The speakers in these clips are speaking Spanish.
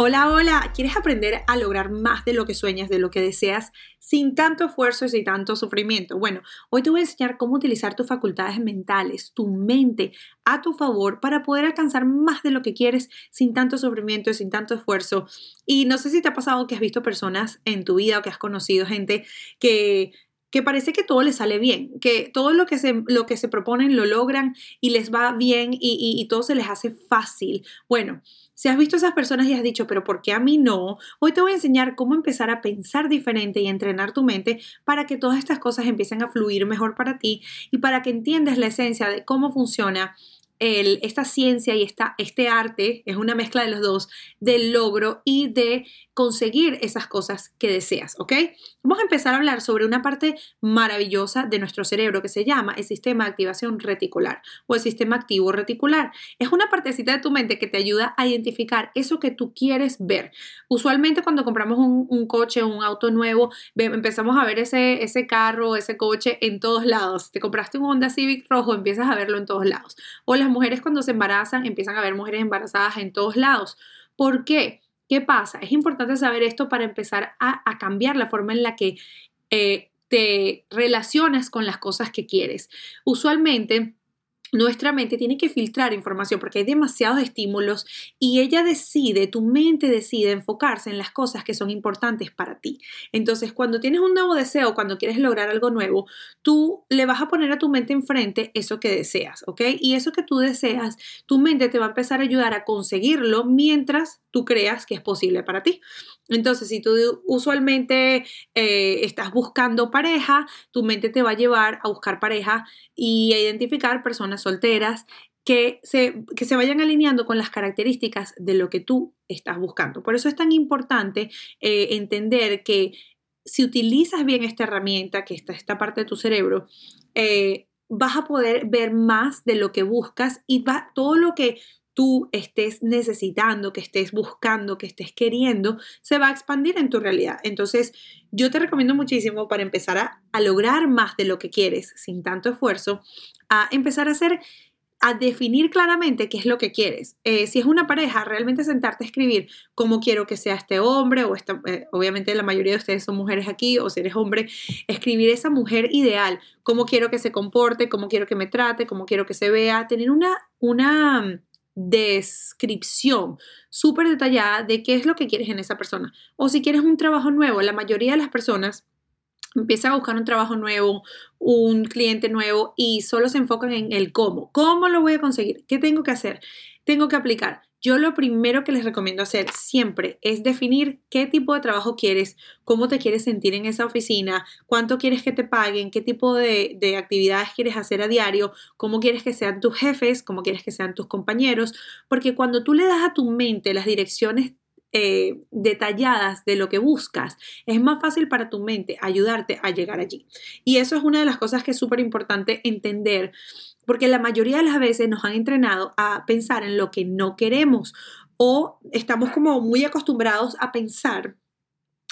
Hola, hola, ¿quieres aprender a lograr más de lo que sueñas, de lo que deseas, sin tanto esfuerzo y sin tanto sufrimiento? Bueno, hoy te voy a enseñar cómo utilizar tus facultades mentales, tu mente, a tu favor para poder alcanzar más de lo que quieres sin tanto sufrimiento y sin tanto esfuerzo. Y no sé si te ha pasado que has visto personas en tu vida o que has conocido gente que que parece que todo les sale bien, que todo lo que se, lo que se proponen lo logran y les va bien y, y todo se les hace fácil. Bueno, si has visto a esas personas y has dicho, pero ¿por qué a mí no? Hoy te voy a enseñar cómo empezar a pensar diferente y entrenar tu mente para que todas estas cosas empiecen a fluir mejor para ti y para que entiendas la esencia de cómo funciona esta ciencia y esta, este arte, es una mezcla de los dos, del logro y de conseguir esas cosas que deseas, ¿ok? Vamos a empezar a hablar sobre una parte maravillosa de nuestro cerebro que se llama el sistema de activación reticular o el sistema activo reticular. Es una partecita de tu mente que te ayuda a identificar eso que tú quieres ver. Usualmente cuando compramos un, un coche un auto nuevo, empezamos a ver ese, ese carro, ese coche en todos lados. Te compraste un Honda Civic rojo, empiezas a verlo en todos lados. O las mujeres cuando se embarazan empiezan a ver mujeres embarazadas en todos lados. ¿Por qué? ¿Qué pasa? Es importante saber esto para empezar a, cambiar la forma en la que eh, te relacionas con las cosas que quieres. Usualmente nuestra mente tiene que filtrar información porque hay demasiados estímulos y ella decide, tu mente decide enfocarse en las cosas que son importantes para ti. Entonces, cuando tienes un nuevo deseo, cuando quieres lograr algo nuevo, tú le vas a poner a tu mente enfrente eso que deseas, ¿ok? Y eso que tú deseas, tu mente te va a empezar a ayudar a conseguirlo mientras tú creas que es posible para ti. Entonces, si tú usualmente eh, estás buscando pareja, tu mente te va a llevar a buscar pareja y a identificar personas solteras que se, que se vayan alineando con las características de lo que tú estás buscando. Por eso es tan importante eh, entender que si utilizas bien esta herramienta, que está esta parte de tu cerebro, eh, vas a poder ver más de lo que buscas y va, todo lo que tú estés necesitando, que estés buscando, que estés queriendo, se va a expandir en tu realidad. Entonces, yo te recomiendo muchísimo para empezar a, lograr más de lo que quieres sin tanto esfuerzo, a empezar a hacer a definir claramente qué es lo que quieres. Eh, si es una pareja, realmente sentarte a escribir cómo quiero que sea este hombre, o esta, eh, obviamente la mayoría de ustedes son mujeres aquí, o si eres hombre, escribir esa mujer ideal, cómo quiero que se comporte, cómo quiero que me trate, cómo quiero que se vea, tener una, una descripción súper detallada de qué es lo que quieres en esa persona. O si quieres un trabajo nuevo, la mayoría de las personas empiezan a buscar un trabajo nuevo, un cliente nuevo y solo se enfocan en el cómo. ¿Cómo lo voy a conseguir? ¿Qué tengo que hacer? Tengo que aplicar. Yo lo primero que les recomiendo hacer siempre es definir qué tipo de trabajo quieres, cómo te quieres sentir en esa oficina, cuánto quieres que te paguen, qué tipo de, actividades quieres hacer a diario, cómo quieres que sean tus jefes, cómo quieres que sean tus compañeros, porque cuando tú le das a tu mente las direcciones eh, detalladas de lo que buscas, es más fácil para tu mente ayudarte a llegar allí. Y eso es una de las cosas que es súper importante entender porque la mayoría de las veces nos han entrenado a pensar en lo que no queremos o estamos como muy acostumbrados a pensar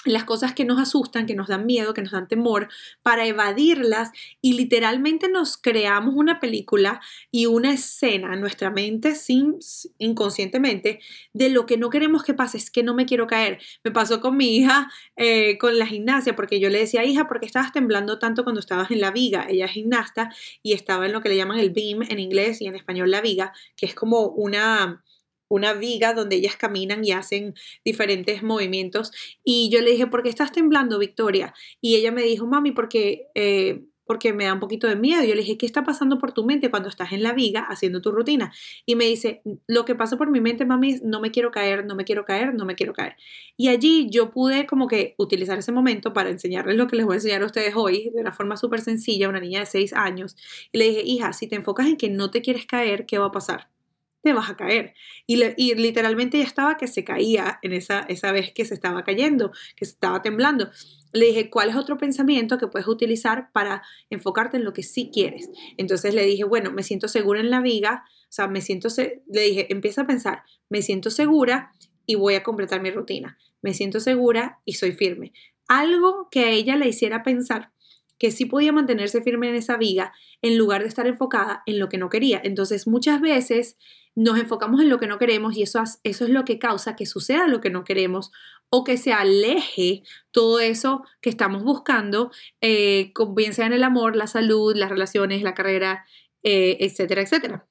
las cosas que nos asustan, que nos dan miedo, que nos dan temor, para evadirlas y literalmente nos creamos una película y una escena en nuestra mente sin inconscientemente de lo que no queremos que pase, es que no me quiero caer. Me pasó con mi hija eh, con la gimnasia, porque yo le decía, hija, ¿por qué estabas temblando tanto cuando estabas en la viga? Ella es gimnasta y estaba en lo que le llaman el beam en inglés y en español la viga, que es como una una viga donde ellas caminan y hacen diferentes movimientos. Y yo le dije, ¿por qué estás temblando, Victoria? Y ella me dijo, mami, porque, eh, porque me da un poquito de miedo. Yo le dije, ¿qué está pasando por tu mente cuando estás en la viga haciendo tu rutina? Y me dice, lo que pasa por mi mente, mami, es no me quiero caer, no me quiero caer, no me quiero caer. Y allí yo pude como que utilizar ese momento para enseñarles lo que les voy a enseñar a ustedes hoy de una forma súper sencilla, una niña de 6 años. Y le dije, hija, si te enfocas en que no te quieres caer, ¿qué va a pasar? Te vas a caer. Y, literalmente ya estaba que se caía en esa, esa vez que se estaba cayendo, que se estaba temblando. Le dije, ¿cuál es otro pensamiento que puedes utilizar para enfocarte en lo que sí quieres? Entonces le dije, bueno, me siento segura en la viga, o sea, me siento, le dije, empieza a pensar, me siento segura y voy a completar mi rutina. Me siento segura y soy firme. Algo que a ella le hiciera pensar que sí podía mantenerse firme en esa viga en lugar de estar enfocada en lo que no quería. Entonces muchas veces nos enfocamos en lo que no queremos y eso, eso es lo que causa que suceda lo que no queremos o que se aleje todo eso que estamos buscando, eh, bien sea en el amor, la salud, las relaciones, la carrera, eh, etcétera, etcétera.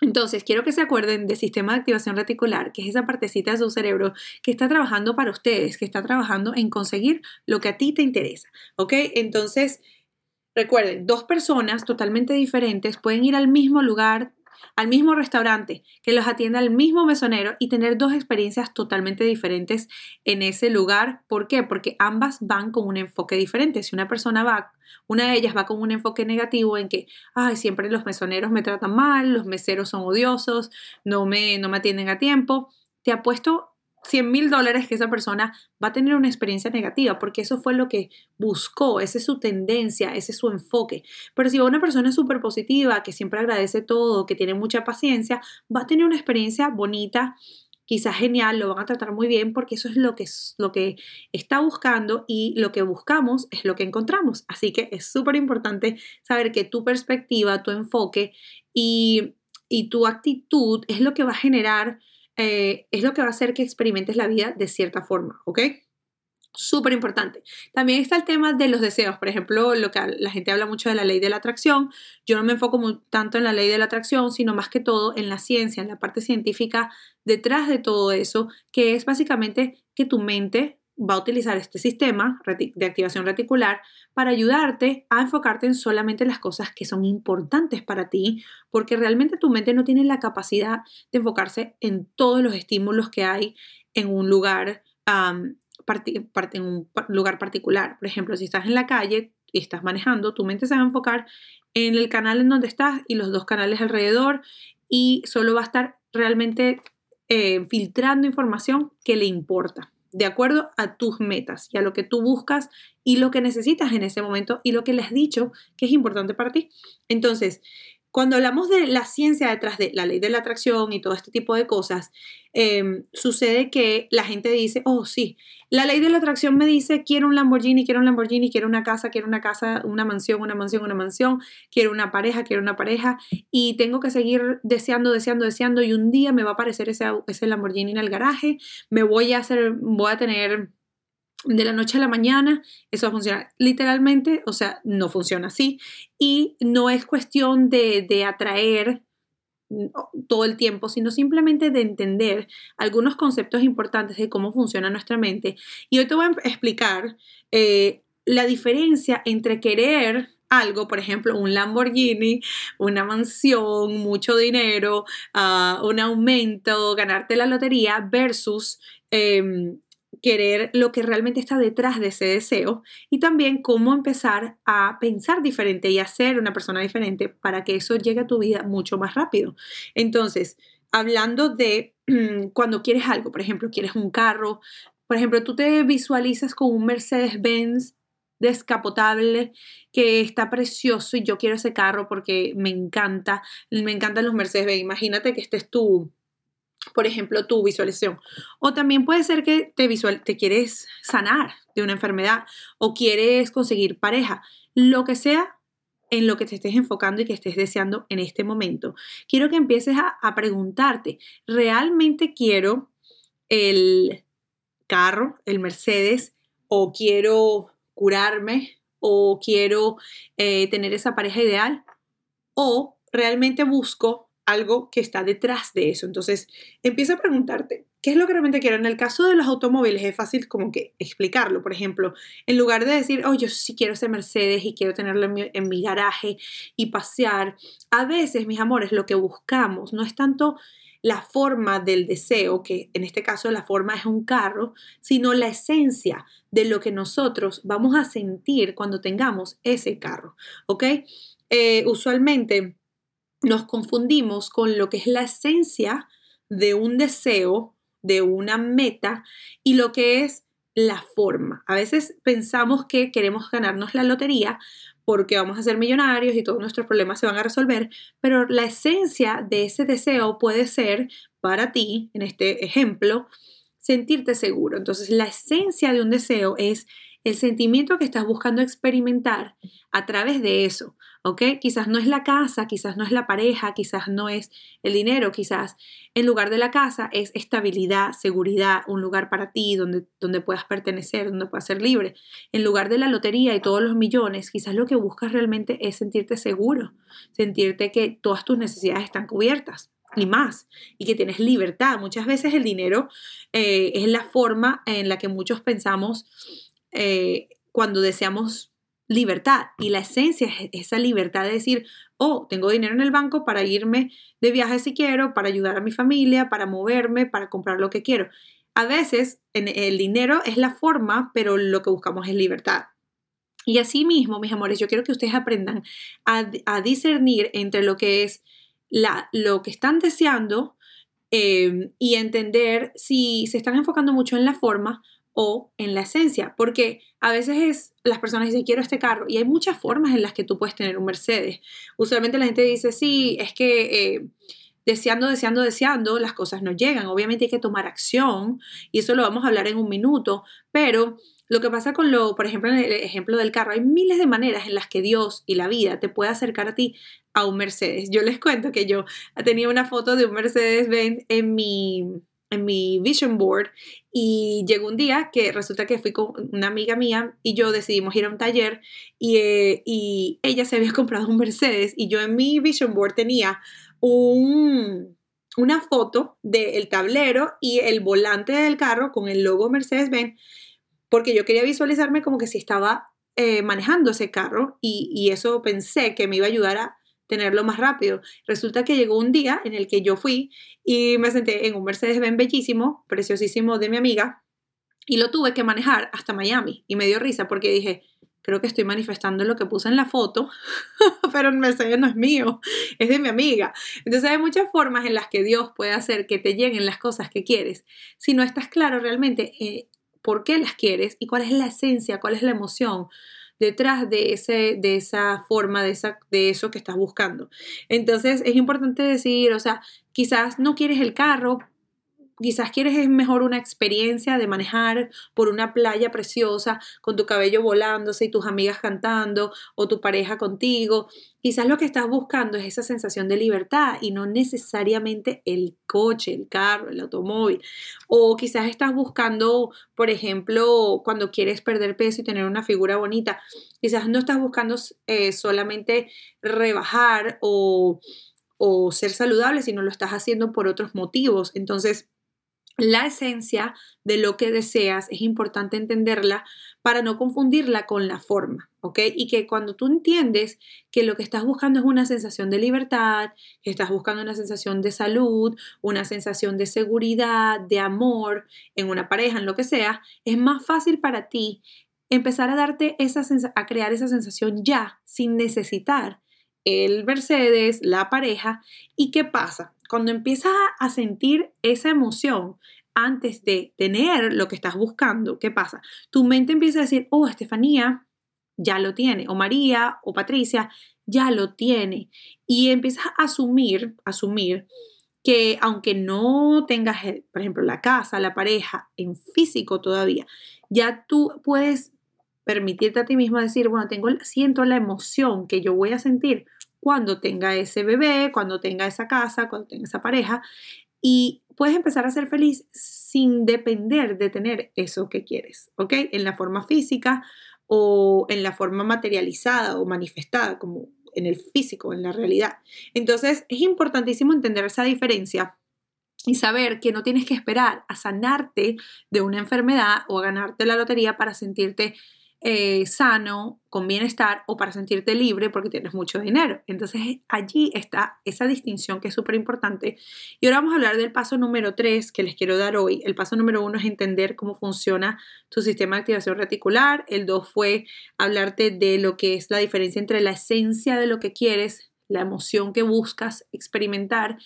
Entonces, quiero que se acuerden del sistema de activación reticular, que es esa partecita de su cerebro que está trabajando para ustedes, que está trabajando en conseguir lo que a ti te interesa. ¿Ok? Entonces, recuerden, dos personas totalmente diferentes pueden ir al mismo lugar, al mismo restaurante, que los atienda el mismo mesonero y tener dos experiencias totalmente diferentes en ese lugar. ¿Por qué? Porque ambas van con un enfoque diferente. Si una persona va, una de ellas va con un enfoque negativo en que, ay, siempre los mesoneros me tratan mal, los meseros son odiosos, no me, no me atienden a tiempo, te apuesto 100 mil dólares que esa persona va a tener una experiencia negativa, porque eso fue lo que buscó, esa es su tendencia, ese es su enfoque. Pero si una persona súper positiva, que siempre agradece todo, que tiene mucha paciencia, va a tener una experiencia bonita, quizás genial, lo van a tratar muy bien, porque eso es lo que, lo que está buscando y lo que buscamos es lo que encontramos. Así que es súper importante saber que tu perspectiva, tu enfoque y, y tu actitud es lo que va a generar eh, es lo que va a hacer que experimentes la vida de cierta forma, ¿ok? Súper importante. También está el tema de los deseos. Por ejemplo, lo que la gente habla mucho de la ley de la atracción. Yo no me enfoco tanto en la ley de la atracción, sino más que todo en la ciencia, en la parte científica detrás de todo eso, que es básicamente que tu mente va a utilizar este sistema de activación reticular para ayudarte a enfocarte en solamente las cosas que son importantes para ti, porque realmente tu mente no tiene la capacidad de enfocarse en todos los estímulos que hay en un lugar, en un lugar particular. Por ejemplo, si estás en la calle y estás manejando, tu mente se va a enfocar en el canal en donde estás y los dos canales alrededor y solo va a estar realmente eh, filtrando información que le importa de acuerdo a tus metas y a lo que tú buscas y lo que necesitas en ese momento y lo que le has dicho que es importante para ti. Entonces, cuando hablamos de la ciencia detrás de la ley de la atracción y todo este tipo de cosas, em, sucede que la gente dice, oh sí, la ley de la atracción me dice, quiero un Lamborghini, quiero un Lamborghini, quiero una casa, quiero una casa, una mansión, una mansión, una mansión, quiero una pareja, quiero una pareja, y tengo que seguir deseando, deseando, deseando, y un día me va a aparecer ese, ese Lamborghini en el garaje, me voy a hacer, voy a tener de la noche a la mañana, eso va a funcionar. Literalmente, o sea, no funciona así. Y no es cuestión de, de atraer todo el tiempo, sino simplemente de entender algunos conceptos importantes de cómo funciona nuestra mente. Y hoy te voy a explicar eh, la diferencia entre querer algo, por ejemplo, un Lamborghini, una mansión, mucho dinero, uh, un aumento, ganarte la lotería, versus em, querer lo que realmente está detrás de ese deseo y también cómo empezar a pensar diferente y a ser una persona diferente para que eso llegue a tu vida mucho más rápido. Entonces, hablando de cuando quieres algo, por ejemplo, quieres un carro, por ejemplo, tú te visualizas con un Mercedes-Benz descapotable que está precioso y yo quiero ese carro porque me encanta, me encantan los Mercedes-Benz. Imagínate que estés tú por ejemplo, tu visualización. O también puede ser que te, visual, te quieres sanar de una enfermedad o quieres conseguir pareja. Lo que sea en lo que te estés enfocando y que estés deseando en este momento. Quiero que empieces a, a preguntarte, ¿realmente quiero el carro, el Mercedes, o quiero curarme, o quiero eh, tener esa pareja ideal, o realmente busco algo que está detrás de eso. Entonces, empieza a preguntarte, ¿qué es lo que realmente quiero? En el caso de los automóviles es fácil como que explicarlo. Por ejemplo, en lugar de decir, oh, yo sí quiero ese Mercedes y quiero tenerlo en mi, garaje y pasear, a veces, mis amores, lo que buscamos no es tanto la forma del deseo, que en este caso la forma es un carro, sino la esencia de lo que nosotros vamos a sentir cuando tengamos ese carro, ¿ok? Eh, usualmente nos confundimos con lo que es la esencia de un deseo, de una meta y lo que es la forma. A veces pensamos que queremos ganarnos la lotería porque vamos a ser millonarios y todos nuestros problemas se van a resolver, pero la esencia de ese deseo puede ser para ti, en este ejemplo, sentirte seguro. Entonces, la esencia de un deseo es el sentimiento que estás buscando experimentar a través de eso, ¿ok? Quizás no es la casa, quizás no es la pareja, quizás no es el dinero, quizás en lugar de la casa es estabilidad, seguridad, un lugar para ti donde, donde puedas pertenecer, donde puedas ser libre. En lugar de la lotería y todos los millones, quizás lo que buscas realmente es sentirte seguro, sentirte que todas tus necesidades están cubiertas y más, y que tienes libertad. Muchas veces el dinero eh, es la forma en la que muchos pensamos eh, cuando deseamos libertad. Y la esencia es esa libertad de decir, oh, tengo dinero en el banco para irme de viaje si quiero, para ayudar a mi familia, para moverme, para comprar lo que quiero. A veces el dinero es la forma, pero lo que buscamos es libertad. Y así mismo, mis amores, yo quiero que ustedes aprendan a, discernir entre lo que es la, lo que están deseando eh, y entender si se están enfocando mucho en la forma o en la esencia, porque a veces es, las personas dicen, quiero este carro, y hay muchas formas en las que tú puedes tener un Mercedes. Usualmente la gente dice, sí, es que eh, deseando, deseando, deseando, las cosas no llegan. Obviamente hay que tomar acción, y eso lo vamos a hablar en un minuto, pero lo que pasa con lo, por ejemplo, en el ejemplo del carro, hay miles de maneras en las que Dios y la vida te puede acercar a ti a un Mercedes. Yo les cuento que yo tenía una foto de un Mercedes-Benz en mi en mi vision board y llegó un día que resulta que fui con una amiga mía y yo decidimos ir a un taller y, eh, y ella se había comprado un Mercedes y yo en mi vision board tenía un, una foto del tablero y el volante del carro con el logo Mercedes-Benz porque yo quería visualizarme como que si estaba eh, manejando ese carro y, y eso pensé que me iba a ayudar a tenerlo más rápido. Resulta que llegó un día en el que yo fui y me senté en un Mercedes-Benz bellísimo, preciosísimo de mi amiga, y lo tuve que manejar hasta Miami. Y me dio risa porque dije, creo que estoy manifestando lo que puse en la foto, pero el Mercedes no es mío, es de mi amiga. Entonces hay muchas formas en las que Dios puede hacer que te lleguen las cosas que quieres. Si no estás claro realmente eh, por qué las quieres y cuál es la esencia, cuál es la emoción, detrás de, ese, de esa forma, de, esa, de eso que estás buscando. Entonces es importante decir, o sea, quizás no quieres el carro quizás quieres mejor una experiencia de manejar por una playa preciosa con tu cabello volándose y tus amigas cantando o tu pareja contigo. Quizás lo que estás buscando es esa sensación de libertad y no necesariamente el coche, el carro, el automóvil. O quizás estás buscando, por ejemplo, cuando quieres perder peso y tener una figura bonita, quizás no estás buscando eh, solamente rebajar o o ser saludable, sino lo estás haciendo por otros motivos. Entonces, la esencia de lo que deseas es importante entenderla para no confundirla con la forma, Y que cuando tú entiendes que lo que estás buscando es una sensación de libertad, que estás buscando una sensación de salud, una sensación de seguridad, de amor en una pareja, en lo que sea, es más fácil para ti empezar a darte esa a crear esa sensación ya sin necesitar el Mercedes, la pareja. ¿Y qué pasa? Cuando empiezas a sentir esa emoción antes de tener lo que estás buscando, ¿qué pasa? Tu mente empieza a decir, oh, Estefanía ya lo tiene, o María o Patricia ya lo tiene. Y empiezas a asumir, asumir que aunque no tengas, por ejemplo, la casa, la pareja en físico todavía, ya tú puedes permitirte a ti misma decir, bueno, tengo, siento la emoción que yo voy a sentir cuando tenga ese bebé, cuando tenga esa casa, cuando tenga esa pareja. Y puedes empezar a ser feliz sin depender de tener eso que quieres, ¿ok? En la forma física o en la forma materializada o manifestada, como en el físico, en la realidad. Entonces, es importantísimo entender esa diferencia y saber que no tienes que esperar a sanarte de una enfermedad o a ganarte la lotería para sentirte eh, sano, con bienestar o para sentirte libre porque tienes mucho dinero. Entonces allí está esa distinción que es súper importante. Y ahora vamos a hablar del paso número 3 que les quiero dar hoy. El paso número 1 es entender cómo funciona tu sistema de activación reticular. El 2 fue hablarte de lo que es la diferencia entre la esencia de lo que quieres la emoción que buscas experimentar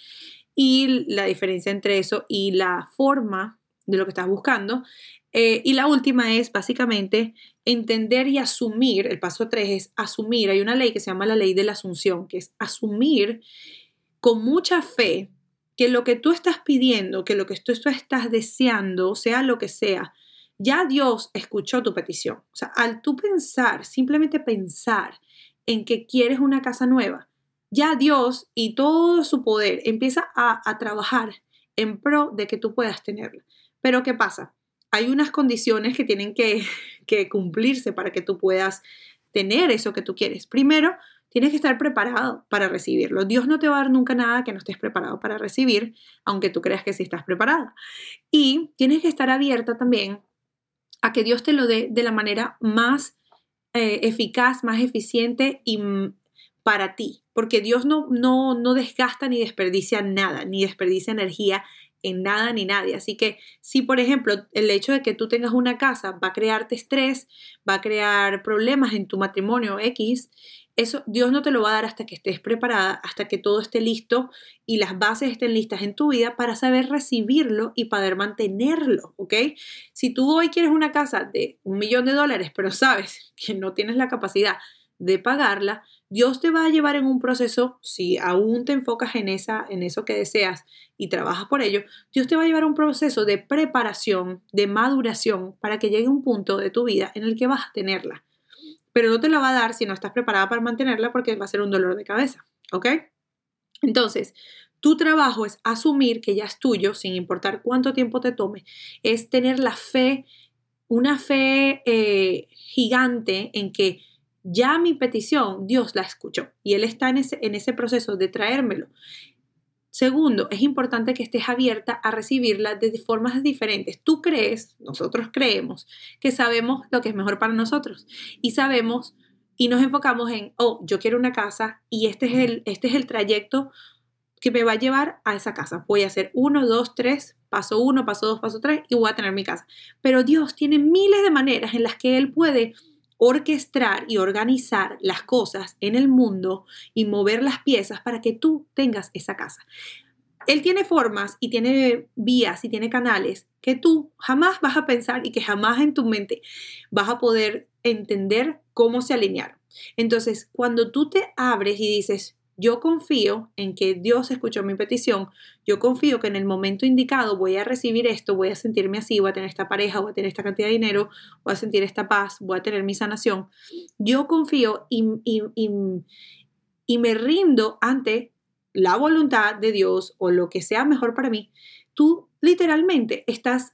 y la diferencia entre eso y la forma de lo que estás buscando. Eh, y la última es básicamente entender y asumir, el paso tres es asumir, hay una ley que se llama la ley de la asunción, que es asumir con mucha fe que lo que tú estás pidiendo, que lo que tú estás deseando, sea lo que sea, ya Dios escuchó tu petición. O sea, al tú pensar, simplemente pensar en que quieres una casa nueva, ya Dios y todo su poder empieza a, a trabajar en pro de que tú puedas tenerla. Pero ¿qué pasa? Hay unas condiciones que tienen que, que cumplirse para que tú puedas tener eso que tú quieres. Primero, tienes que estar preparado para recibirlo. Dios no te va a dar nunca nada que no estés preparado para recibir, aunque tú creas que sí estás preparada. Y tienes que estar abierta también a que Dios te lo dé de la manera más eh, eficaz, más eficiente y para ti, porque Dios no, no, no desgasta ni desperdicia nada, ni desperdicia energía en nada ni nadie. Así que si, por ejemplo, el hecho de que tú tengas una casa va a crearte estrés, va a crear problemas en tu matrimonio X, eso Dios no te lo va a dar hasta que estés preparada, hasta que todo esté listo y las bases estén listas en tu vida para saber recibirlo y poder mantenerlo, ¿ok? Si tú hoy quieres una casa de un millón de dólares, pero sabes que no tienes la capacidad de pagarla, Dios te va a llevar en un proceso, si aún te enfocas en, esa, en eso que deseas y trabajas por ello, Dios te va a llevar a un proceso de preparación, de maduración, para que llegue un punto de tu vida en el que vas a tenerla pero no te la va a dar si no estás preparada para mantenerla porque va a ser un dolor de cabeza, ¿ok? Entonces, tu trabajo es asumir que ya es tuyo, sin importar cuánto tiempo te tome, es tener la fe, una fe eh, gigante en que ya mi petición Dios la escuchó y Él está en ese, proceso de traérmelo. Segundo, es importante que estés abierta a recibirla de formas diferentes. Tú crees, nosotros creemos, que sabemos lo que es mejor para nosotros y sabemos y nos enfocamos en, oh, yo quiero una casa y este es el, este es el trayecto que me va a llevar a esa casa. Voy a hacer uno, dos, tres, paso uno, paso dos, paso tres y voy a tener mi casa. Pero Dios tiene miles de maneras en las que Él puede orquestar y organizar las cosas en el mundo y mover las piezas para que tú tengas esa casa. Él tiene formas y tiene vías y tiene canales que tú jamás vas a pensar y que jamás en tu mente vas a poder entender cómo se alinearon. Entonces, cuando tú te abres y dices, yo confío en que Dios escuchó mi petición, yo confío que en el momento indicado voy a recibir esto, voy a sentirme así, voy a tener esta pareja, voy a tener esta cantidad de dinero, voy a sentir esta paz, voy a tener mi sanación. Yo confío y, me rindo ante la voluntad de Dios o lo que sea mejor para mí. Tú literalmente estás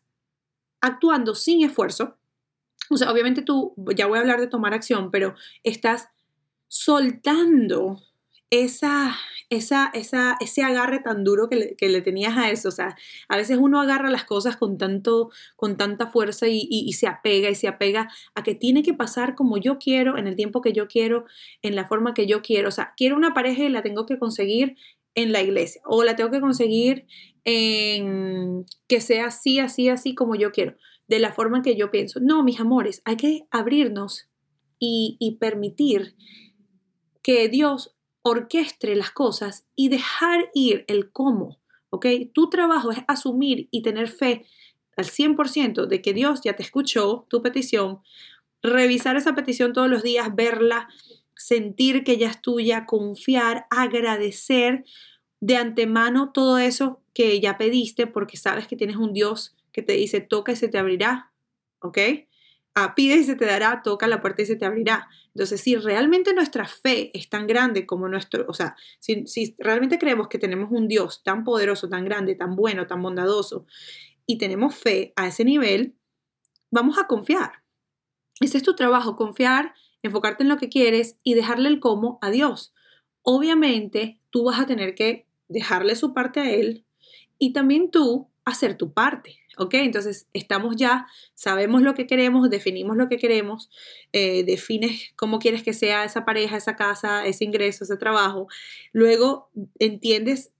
actuando sin esfuerzo. O sea, obviamente tú, ya voy a hablar de tomar acción, pero estás soltando esa, esa, esa, ese agarre tan duro que le, que le, tenías a eso. O sea, a veces uno agarra las cosas con, tanto, con tanta fuerza y, y, se apega y se apega a que tiene que pasar como yo quiero, en el tiempo que yo quiero, en la forma que yo quiero. O sea, quiero una pareja y la tengo que conseguir en la iglesia o la tengo que conseguir en que sea así, así, así como yo quiero, de la forma que yo pienso. No, mis amores, hay que abrirnos y, y permitir que Dios orquestre las cosas y dejar ir el cómo, ¿ok? Tu trabajo es asumir y tener fe al 100% de que Dios ya te escuchó tu petición, revisar esa petición todos los días, verla, sentir que ya es tuya, confiar, agradecer de antemano todo eso que ya pediste porque sabes que tienes un Dios que te dice toca y se te abrirá, ¿ok? Ah, pide y se te dará, toca la puerta y se te abrirá. Entonces, si realmente nuestra fe es tan grande como nuestro, o sea, si, realmente creemos que tenemos un Dios tan poderoso, tan grande, tan bueno, tan bondadoso, y tenemos fe a ese nivel, vamos a confiar. Ese es tu trabajo, confiar, enfocarte en lo que quieres y dejarle el cómo a Dios. Obviamente, tú vas a tener que dejarle su parte a Él y también tú hacer tu parte. ¿Ok? Entonces estamos ya, sabemos lo que queremos, definimos lo que queremos, eh, defines cómo quieres que sea esa pareja, esa casa, ese ingreso, ese trabajo. Luego entiendes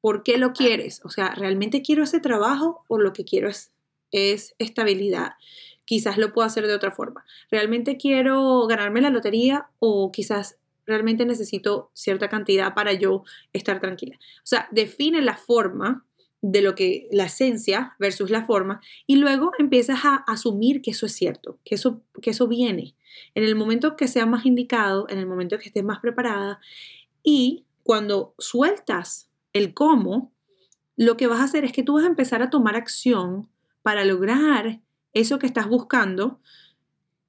por qué lo quieres. O sea, ¿realmente quiero ese trabajo o lo que quiero es, es estabilidad? Quizás lo puedo hacer de otra forma. ¿Realmente quiero ganarme la lotería o quizás realmente necesito cierta cantidad para yo estar tranquila. O sea, define la forma de lo que la esencia versus la forma y luego empiezas a asumir que eso es cierto, que eso, que eso viene. En el momento que sea más indicado, en el momento que estés más preparada y cuando sueltas el cómo, lo que vas a hacer es que tú vas a empezar a tomar acción para lograr eso que estás buscando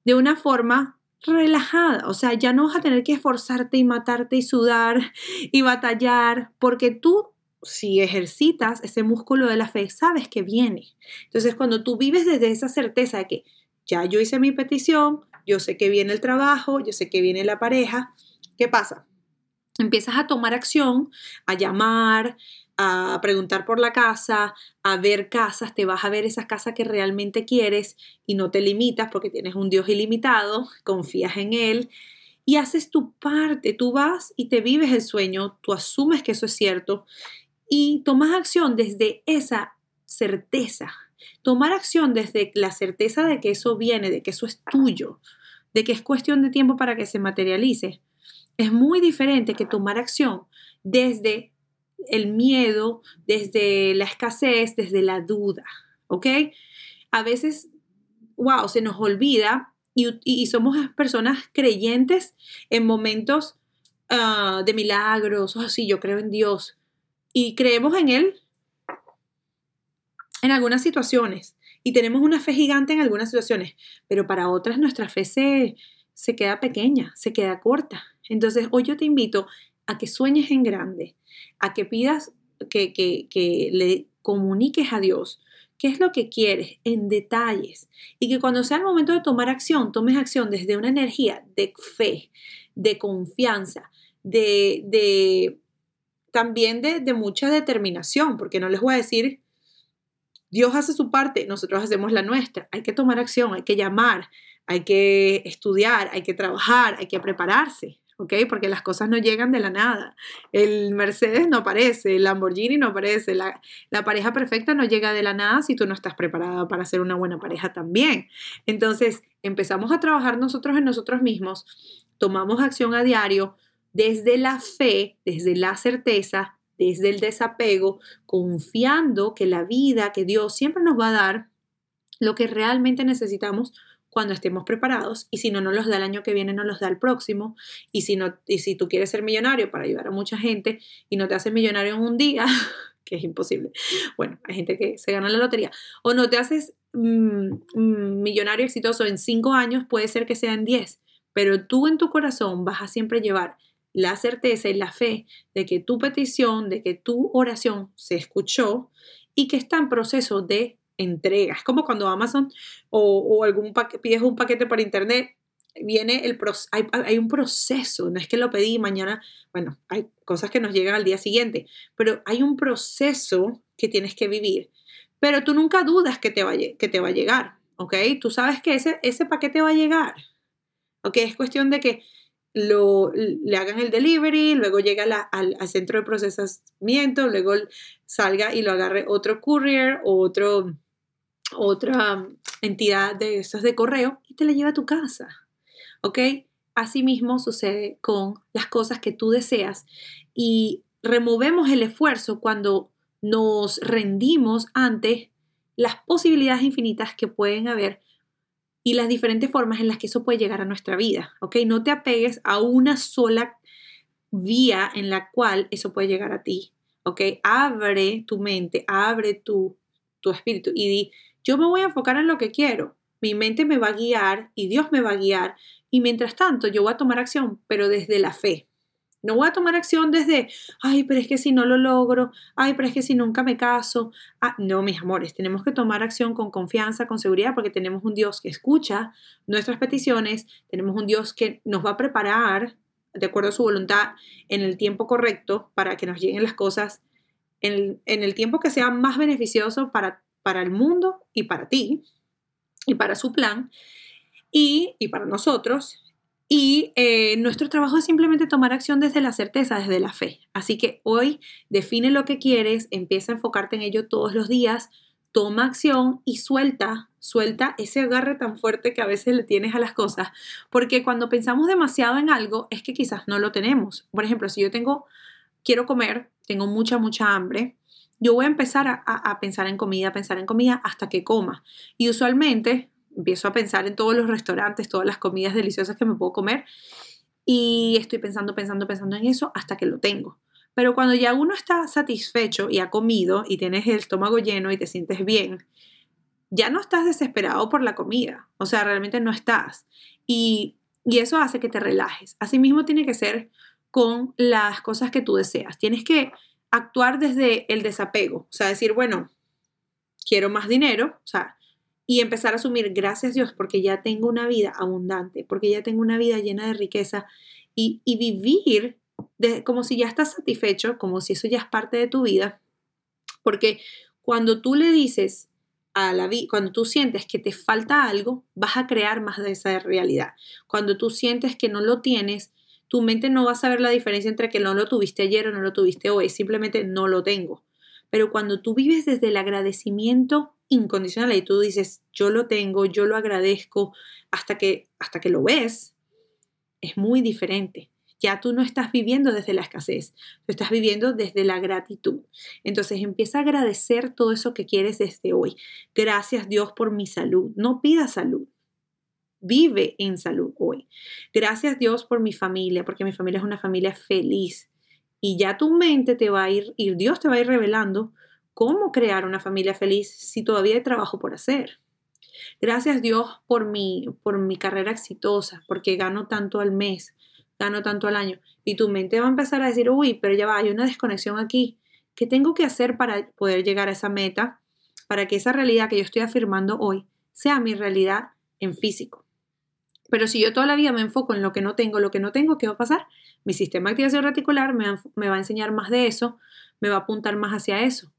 de una forma relajada, o sea, ya no vas a tener que esforzarte y matarte y sudar y batallar, porque tú si ejercitas ese músculo de la fe, sabes que viene. Entonces, cuando tú vives desde esa certeza de que ya yo hice mi petición, yo sé que viene el trabajo, yo sé que viene la pareja, ¿qué pasa? Empiezas a tomar acción, a llamar, a preguntar por la casa, a ver casas, te vas a ver esas casas que realmente quieres y no te limitas porque tienes un Dios ilimitado, confías en Él y haces tu parte, tú vas y te vives el sueño, tú asumes que eso es cierto y tomas acción desde esa certeza. Tomar acción desde la certeza de que eso viene, de que eso es tuyo, de que es cuestión de tiempo para que se materialice, es muy diferente que tomar acción desde el miedo, desde la escasez, desde la duda, ¿ok? A veces, wow, se nos olvida y, somos personas creyentes en momentos ah, de milagros, oh sí, yo creo en Dios y creemos en Él en algunas situaciones y tenemos una fe gigante en algunas situaciones, pero para otras nuestra fe se, se queda pequeña, se queda corta. Entonces, hoy yo te invito a que sueñes en grande, a que pidas, que, que, le comuniques a Dios qué es lo que quieres en detalles y que cuando sea el momento de tomar acción, tomes acción desde una energía de fe, de confianza, de, de también de, de mucha determinación, porque no les voy a decir, Dios hace su parte, nosotros hacemos la nuestra. Hay que tomar acción, hay que llamar, hay que estudiar, hay que trabajar, hay que prepararse. ¿ok? Porque las cosas no llegan de la nada. El Mercedes no aparece, el Lamborghini no aparece, la, la, pareja perfecta no llega de la nada si tú no estás preparada para ser una buena pareja también. Entonces, empezamos a trabajar nosotros en nosotros mismos, tomamos acción a diario desde la fe, desde la certeza, desde el desapego, confiando que la vida, que Dios siempre nos va a dar lo que realmente necesitamos cuando estemos preparados y si no nos los da el año que viene, nos los da el próximo y si, no, y si tú quieres ser millonario para ayudar a mucha gente y no te haces millonario en un día, que es imposible, bueno, hay gente que se gana la lotería, o no te haces mm, mm, millonario exitoso en cinco años, puede ser que sea en diez, pero tú en tu corazón vas a siempre llevar la certeza y la fe de que tu petición, de que tu oración se escuchó y que está en proceso de entrega. Es como cuando Amazon o, algún pides un paquete por internet, viene el hay, hay, un proceso, no es que lo pedí mañana, bueno, hay cosas que nos llegan al día siguiente, pero hay un proceso que tienes que vivir. Pero tú nunca dudas que te va, que te va a llegar, ¿ok? Tú sabes que ese, ese paquete va a llegar, ¿ok? Es cuestión de que lo, le hagan el delivery, luego llega al, centro de procesamiento, luego salga y lo agarre otro courier o otro otra entidad de esas de correo y te la lleva a tu casa. ¿Ok? Asimismo sucede con las cosas que tú deseas y removemos el esfuerzo cuando nos rendimos ante las posibilidades infinitas que pueden haber y las diferentes formas en las que eso puede llegar a nuestra vida. ¿Ok? No te apegues a una sola vía en la cual eso puede llegar a ti. ¿Ok? Abre tu mente, abre tu, tu espíritu y di, yo me voy a enfocar en lo que quiero. Mi mente me va a guiar y Dios me va a guiar. Y mientras tanto, yo voy a tomar acción, pero desde la fe. No voy a tomar acción desde, ay, pero es que si no lo logro, ay, pero es que si nunca me caso. Ah, no, mis amores, tenemos que tomar acción con confianza, con seguridad, porque tenemos un Dios que escucha nuestras peticiones, tenemos un Dios que nos va a preparar de acuerdo a su voluntad en el tiempo correcto para que nos lleguen las cosas en el, en el tiempo que sea más beneficioso para para el mundo y para ti y para su plan y, para nosotros. Y eh, nuestro trabajo es simplemente tomar acción desde la certeza, desde la fe. Así que hoy define lo que quieres, empieza a enfocarte en ello todos los días, toma acción y suelta, suelta ese agarre tan fuerte que a veces le tienes a las cosas, porque cuando pensamos demasiado en algo es que quizás no lo tenemos. Por ejemplo, si yo tengo, quiero comer, tengo mucha, mucha hambre, yo voy a empezar a, a pensar en comida, a pensar en comida hasta que coma. Y usualmente empiezo a pensar en todos los restaurantes, todas las comidas deliciosas que me puedo comer y estoy pensando, pensando, pensando en eso hasta que lo tengo. Pero cuando ya uno está satisfecho y ha comido y tienes el estómago lleno y te sientes bien, ya no estás desesperado por la comida. O sea, realmente no estás. Y, y eso hace que te relajes. Asimismo tiene que ser con las cosas que tú deseas. Tienes que actuar desde el desapego. O sea, decir, bueno, quiero más dinero. O sea, y empezar a asumir, gracias Dios, porque ya tengo una vida abundante, porque ya tengo una vida llena de riqueza y, y vivir como si ya estás satisfecho, como si eso ya es parte de tu vida, porque cuando tú le dices a la vida, cuando tú sientes que te falta algo, vas a crear más de esa realidad. Cuando tú sientes que no lo tienes, tu mente no va a saber la diferencia entre que no lo tuviste ayer o no lo tuviste hoy, simplemente no lo tengo. Pero cuando tú vives desde el agradecimiento incondicional y tú dices, yo lo tengo, yo lo agradezco, hasta que, hasta que lo ves, es muy diferente ya tú no estás viviendo desde la escasez, tú estás viviendo desde la gratitud. Entonces empieza a agradecer todo eso que quieres desde hoy. Gracias Dios por mi salud. No pidas salud. Vive en salud hoy. Gracias Dios por mi familia, porque mi familia es una familia feliz. Y ya tu mente te va a ir, y Dios te va a ir revelando cómo crear una familia feliz si todavía hay trabajo por hacer. Gracias Dios por mi, por mi carrera exitosa, porque gano tanto al mes, gano tanto al año. Y tu mente va a empezar a decir, uy, pero ya va, hay una desconexión aquí. ¿Qué tengo que hacer para poder llegar a esa meta? Para que esa realidad que yo estoy afirmando hoy sea mi realidad en físico. Pero si yo toda la vida me enfoco en lo que no tengo, lo que no tengo, ¿qué va a pasar? Mi sistema de activación reticular me me va a enseñar más de eso, me va a apuntar más hacia eso.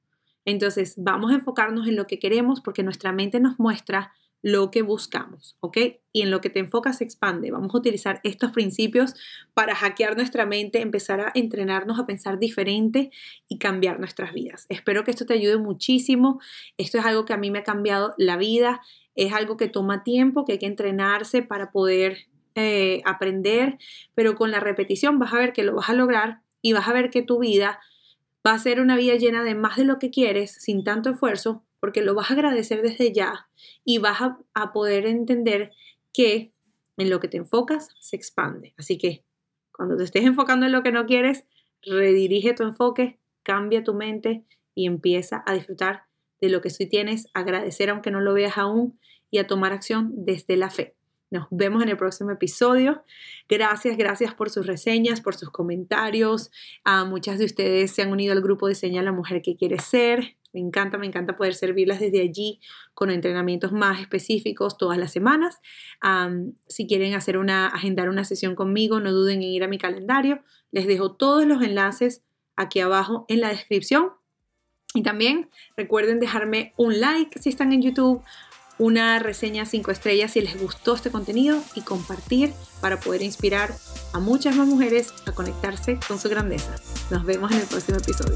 Entonces, vamos a enfocarnos en lo que queremos porque nuestra mente nos muestra lo que buscamos, ¿ok? Y en lo que te enfocas se expande. Vamos a utilizar estos principios para hackear nuestra mente, empezar a entrenarnos a pensar diferente y cambiar nuestras vidas. Espero que esto te ayude muchísimo. Esto es algo que a mí me ha cambiado la vida. Es algo que toma tiempo, que hay que entrenarse para poder eh, aprender, pero con la repetición vas a ver que lo vas a lograr y vas a ver que tu vida va a ser una vida llena de más de lo que quieres, sin tanto esfuerzo, porque lo vas a agradecer desde ya y vas a, poder entender que en lo que te enfocas se expande. Así que cuando te estés enfocando en lo que no quieres, redirige tu enfoque, cambia tu mente y empieza a disfrutar de lo que sí tienes, agradecer aunque no lo veas aún y a tomar acción desde la fe. Nos vemos en el próximo episodio. Gracias, gracias por sus reseñas, por sus comentarios. A muchas de ustedes se han unido al grupo Diseña la Mujer que quiere ser. Me encanta, me encanta poder servirlas desde allí con entrenamientos más específicos todas las semanas. si quieren hacer una, agendar una sesión conmigo, no duden en ir a mi calendario. Les dejo todos los enlaces aquí abajo en la descripción. Y también recuerden dejarme un like si están en YouTube, una reseña 5 estrellas si les gustó este contenido y compartir para poder inspirar a muchas más mujeres a conectarse con su grandeza. Nos vemos en el próximo episodio.